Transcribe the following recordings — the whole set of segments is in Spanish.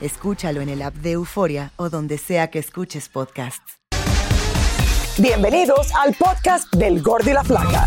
Escúchalo en el app de Euforia o donde sea que escuches podcasts. Bienvenidos al podcast del Gordi la Flaca.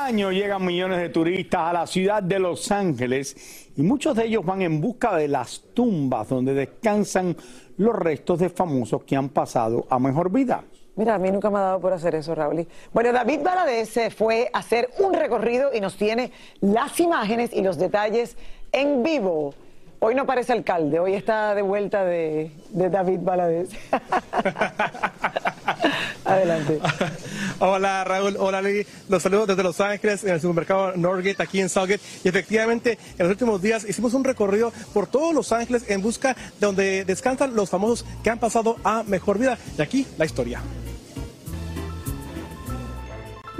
Cada año llegan millones de turistas a la ciudad de Los Ángeles y muchos de ellos van en busca de las tumbas donde descansan los restos de famosos que han pasado a mejor vida. Mira, a mí nunca me ha dado por hacer eso, Raúl. Bueno, David Valadez se fue a hacer un recorrido y nos tiene las imágenes y los detalles en vivo. Hoy no aparece alcalde, hoy está de vuelta de, de David Valadez. Adelante. Hola Raúl, hola Lili. Los saludos desde Los Ángeles en el supermercado Norgate aquí en Southgate. Y efectivamente, en los últimos días hicimos un recorrido por todos Los Ángeles en busca de donde descansan los famosos que han pasado a mejor vida. Y aquí la historia.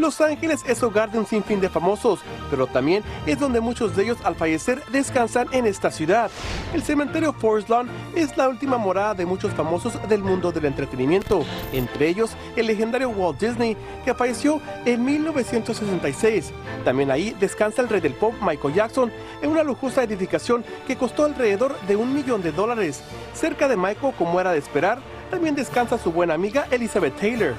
Los Ángeles es hogar de un sinfín de famosos, pero también es donde muchos de ellos al fallecer descansan en esta ciudad. El cementerio Forest Lawn es la última morada de muchos famosos del mundo del entretenimiento, entre ellos el legendario Walt Disney, que falleció en 1966. También ahí descansa el rey del pop Michael Jackson en una lujosa edificación que costó alrededor de un millón de dólares. Cerca de Michael, como era de esperar, también descansa su buena amiga Elizabeth Taylor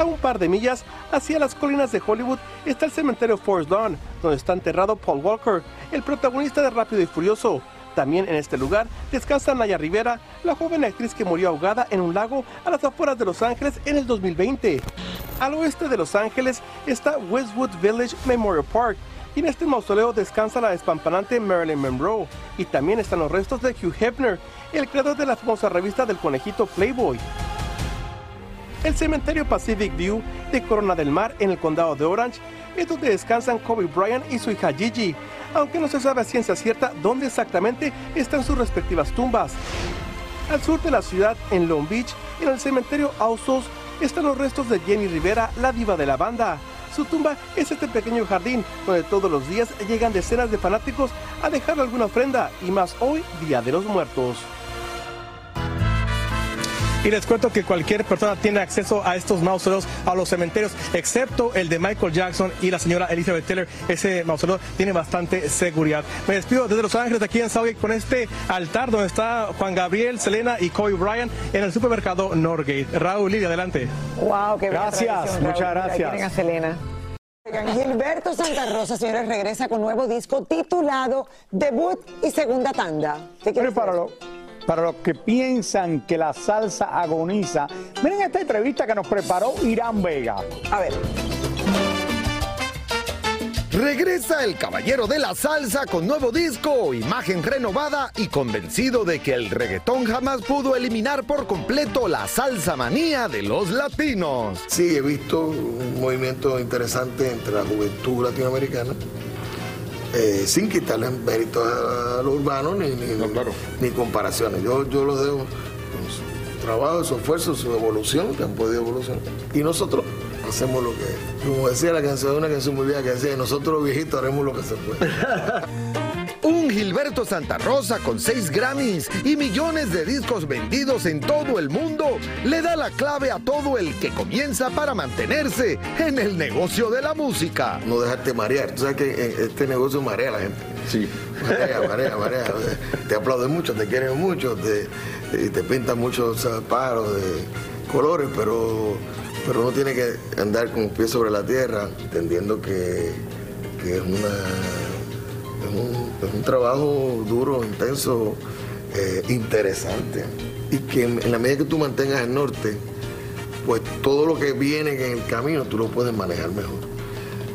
a un par de millas hacia las colinas de Hollywood está el cementerio Forest Lawn, donde está enterrado Paul Walker, el protagonista de Rápido y Furioso. También en este lugar descansa Naya Rivera, la joven actriz que murió ahogada en un lago a las afueras de Los Ángeles en el 2020. Al oeste de Los Ángeles está Westwood Village Memorial Park, y en este mausoleo descansa la despampanante Marilyn Monroe. Y también están los restos de Hugh Hefner, el creador de la famosa revista del conejito Playboy. El cementerio Pacific View de Corona del Mar en el condado de Orange es donde descansan Kobe Bryant y su hija Gigi, aunque no se sabe a ciencia cierta dónde exactamente están sus respectivas tumbas. Al sur de la ciudad, en Long Beach, en el cementerio Ausos, están los restos de Jenny Rivera, la diva de la banda. Su tumba es este pequeño jardín donde todos los días llegan decenas de fanáticos a dejarle alguna ofrenda y más hoy, Día de los Muertos. Y les cuento que cualquier persona tiene acceso a estos mausoleos, a los cementerios, excepto el de Michael Jackson y la señora Elizabeth Taylor. Ese mausoleo tiene bastante seguridad. Me despido desde Los Ángeles, aquí en Southgate, con este altar donde está Juan Gabriel, Selena y Kobe Bryant en el supermercado Norgate. Raúl, Lidia, adelante. Wow, qué Gracias, muchas gracias. A Selena. Gilberto Santa Rosa, señores, regresa con nuevo disco titulado Debut y Segunda Tanda. ¿Qué Pero para, lo- para los que piensan que la salsa agoniza, miren esta entrevista que nos preparó Irán Vega. A ver. Regresa el caballero de la salsa con nuevo disco, imagen renovada y convencido de que el reggaetón jamás pudo eliminar por completo la salsa manía de los latinos. Sí, he visto un movimiento interesante entre la juventud latinoamericana, eh, sin quitarle méritos a lo urbano ni, ni, ni comparaciones. Yo, yo lo dejo con su trabajo, su esfuerzo, su evolución, que han podido evolucionar. Y nosotros hacemos lo que, como decía la canción, una canción muy vieja que decía, nosotros los viejitos haremos lo que se puede. Un Gilberto Santa Rosa con seis Grammys y millones de discos vendidos en todo el mundo le da la clave a todo el que comienza para mantenerse en el negocio de la música. No dejarte marear. Tú sabes que eh, este negocio marea a la gente. Sí. Marea, marea, marea. Te aplauden mucho, te quieren mucho, te, y te pintan muchos pájaros de colores, pero, pero uno tiene que andar con los pies sobre la tierra, entendiendo que, que es, una, es, un, es un trabajo duro, intenso, eh, interesante. Y que en, la medida que tú mantengas el norte, pues todo lo que viene en el camino tú lo puedes manejar mejor.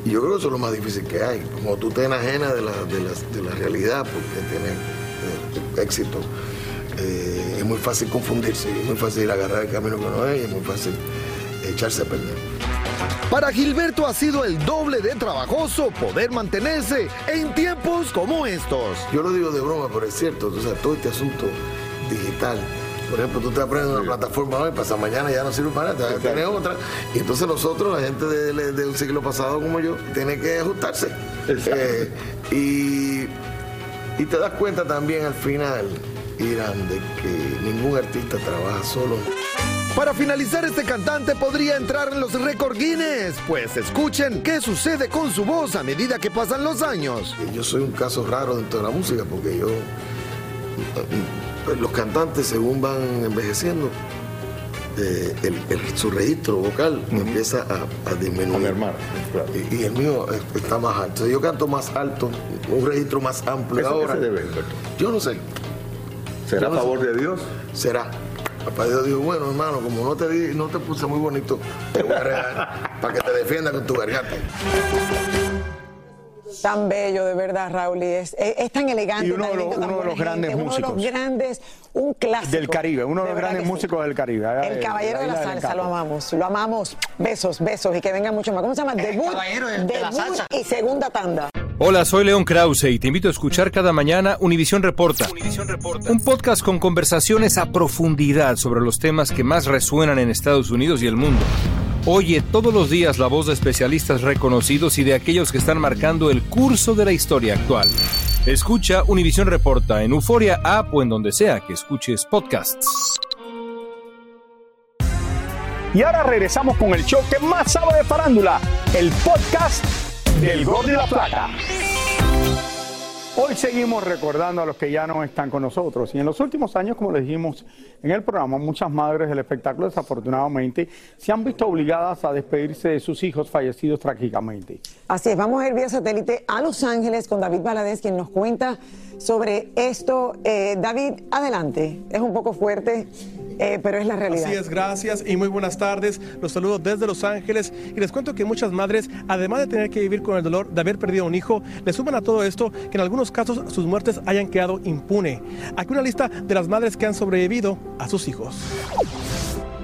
Y yo creo que eso es lo más difícil que hay. Como tú te enajenas de la, de la, de la realidad porque tienes eh, éxito, eh, es muy fácil confundirse, es muy fácil agarrar el camino que no es, y es muy fácil echarse a perder. Para Gilberto ha sido el doble de trabajoso poder mantenerse en tiempos como estos. Yo lo digo de broma, pero es cierto, o sea, todo este asunto digital. Por ejemplo, tú te aprendes una plataforma hoy, pasa mañana ya no sirve para nada, tienes otra. Y entonces nosotros, la gente de, de un siglo pasado como yo, tiene que ajustarse. Eh, y, y te das cuenta también al final, Irán, de que ningún artista trabaja solo. Para finalizar, este cantante podría entrar en los récord Guinness, pues escuchen qué sucede con su voz a medida que pasan los años. Yo soy un caso raro dentro de la música porque yo, los cantantes según van envejeciendo, eh, el- el- su registro vocal empieza a, a disminuir. y, y el mío eh, está más alto. Yo canto más alto, un registro más amplio ¿Eso qué ahora. se debe? Yo no sé. ¿Será a sé. favor de Dios? Será. Papá Dios dijo, bueno hermano, como no te, di- no te puse muy bonito, te voy a regalar para que te defiendas con tu garganta. Tan bello, de verdad, Raúl. y Es, es, es tan elegante. Y uno tan de los- lindo, tan uno de los buena grandes gente, Uno de músicos. los grandes, un clásico. Del Caribe, uno de los grandes sí. músicos del Caribe. El caballero de la salsa, lo amamos, lo amamos. Besos, besos y que venga mucho más. ¿Cómo se llama? Debut, caballero de- de la debut salsa. y segunda tanda. Hola, soy León Krause y te invito a escuchar cada mañana Univisión Reporta. Un podcast con conversaciones a profundidad sobre los temas que más resuenan en Estados Unidos y el mundo. Oye todos los días la voz de especialistas reconocidos y de aquellos que están marcando el curso de la historia actual. Escucha Univisión Reporta en Euforia App o en donde sea que escuches podcasts. Y ahora regresamos con el show que más sabe de farándula, el podcast del Gol de la Plata. Hoy seguimos recordando a los que ya no están con nosotros. Y en los últimos años, como les dijimos en el programa, muchas madres del espectáculo desafortunadamente se han visto obligadas a despedirse de sus hijos fallecidos trágicamente. Así es, vamos a ir vía satélite a Los Ángeles con David Valadez, quien nos cuenta sobre esto. Eh, David, adelante. Es un poco fuerte, eh, pero es la realidad. Así es, gracias y muy buenas tardes. Los saludo desde Los Ángeles y les cuento que muchas madres, además de tener que vivir con el dolor de haber perdido un hijo, le suman a todo esto que en algunos casos sus muertes hayan quedado impune. Aquí una lista de las madres que han sobrevivido a sus hijos.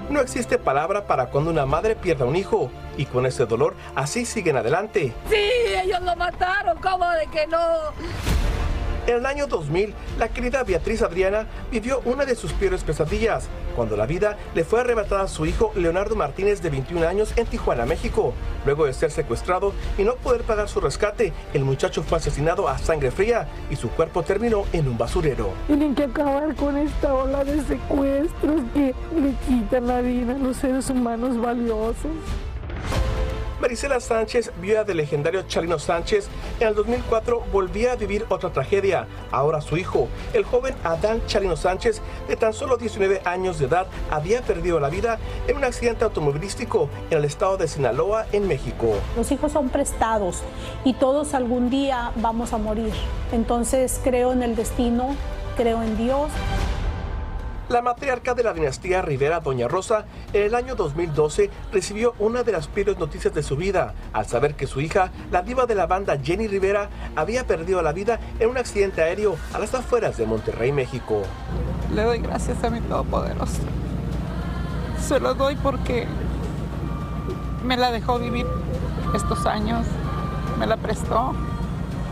No existe palabra para cuando una madre pierda un hijo y con ese dolor así siguen adelante. Sí, ellos lo mataron, ¿cómo de que no? En el año 2000, la querida Beatriz Adriana vivió una de sus peores pesadillas, cuando la vida le fue arrebatada a su hijo Leonardo Martínez de 21 años en Tijuana, México. Luego de ser secuestrado y no poder pagar su rescate, el muchacho fue asesinado a sangre fría y su cuerpo terminó en un basurero. Tienen que acabar con esta ola de secuestros que le quitan la vida a los seres humanos valiosos. Marisela Sánchez, viuda del legendario Chalino Sánchez, en el 2004 volvía a vivir otra tragedia. Ahora su hijo, el joven Adán Chalino Sánchez, de tan solo 19 años de edad, había perdido la vida en un accidente automovilístico en el estado de Sinaloa, en México. Los hijos son prestados y todos algún día vamos a morir. Entonces creo en el destino, creo en Dios. La matriarca de la dinastía Rivera, Doña Rosa, en el año 2012 recibió una de las peores noticias de su vida al saber que su hija, la diva de la banda Jenny Rivera, había perdido la vida en un accidente aéreo a las afueras de Monterrey, México. Le doy gracias a mi Todopoderoso. Se lo doy porque me la dejó vivir estos años, me la prestó,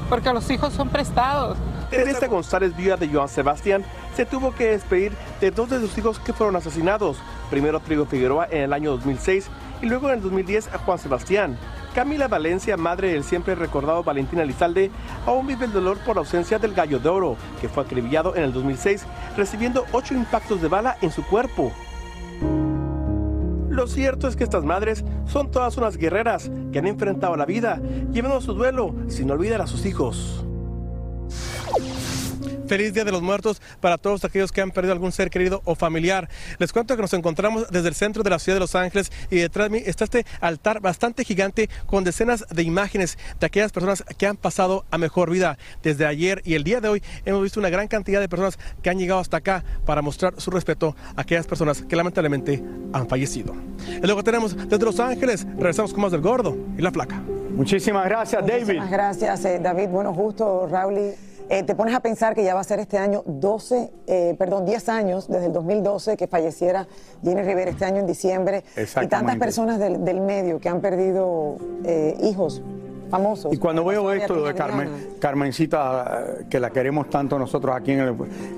porque los hijos son prestados. Teresa González, viuda de Joan Sebastián, se tuvo que despedir de dos de sus hijos que fueron asesinados. Primero Trigo Figueroa en el año 2006 y luego en el 2010 a Juan Sebastián. Camila Valencia, madre del siempre recordado Valentín Elizalde, aún vive el dolor por la ausencia del gallo de oro, que fue acribillado en el 2006, recibiendo ocho impactos de bala en su cuerpo. Lo cierto es que estas madres son todas unas guerreras que han enfrentado la vida, llevando su duelo sin olvidar a sus hijos. Feliz Día de los Muertos para todos aquellos que han perdido algún ser querido o familiar. Les cuento que nos encontramos desde el centro de la ciudad de Los Ángeles y detrás de mí está este altar bastante gigante con decenas de imágenes de aquellas personas que han pasado a mejor vida. Desde ayer y el día de hoy hemos visto una gran cantidad de personas que han llegado hasta acá para mostrar su respeto a aquellas personas que lamentablemente han fallecido. Y luego tenemos desde Los Ángeles, regresamos con más del gordo y la flaca. Muchísimas gracias, David. Muchísimas gracias, eh, David. Bueno, justo, Raúl. Eh, te pones a pensar que ya va a ser este año 12, eh, perdón, 10 años desde el 2012 que falleciera Jenny Rivera este año en diciembre. Y tantas personas del, del medio que han perdido eh, hijos famosos. Y cuando veo esto de Carmen, Carmencita, que la queremos tanto nosotros aquí en el,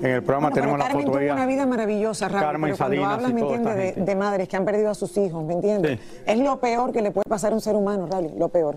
en el programa, Bueno, tenemos la Carmen foto de ella. una vida maravillosa, Raúl, Carmen pero cuando Salinas hablas, ¿me entiendes? De, de madres que han perdido a sus hijos, ¿me entiendes? Sí. Es lo peor que le puede pasar a un ser humano, Raúl, lo peor.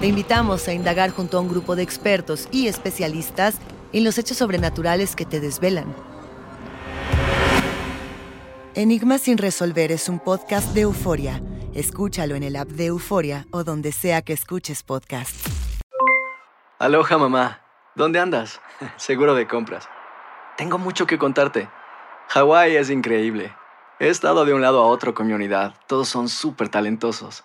Te invitamos a indagar junto a un grupo de expertos y especialistas en los hechos sobrenaturales que te desvelan. Enigma sin resolver es un podcast de euforia. Escúchalo en el app de Euforia o donde sea que escuches podcast. Aloha mamá, ¿dónde andas? Seguro de compras. Tengo mucho que contarte. Hawái es increíble. He estado de un lado a otro con mi unidad. Todos son súper talentosos.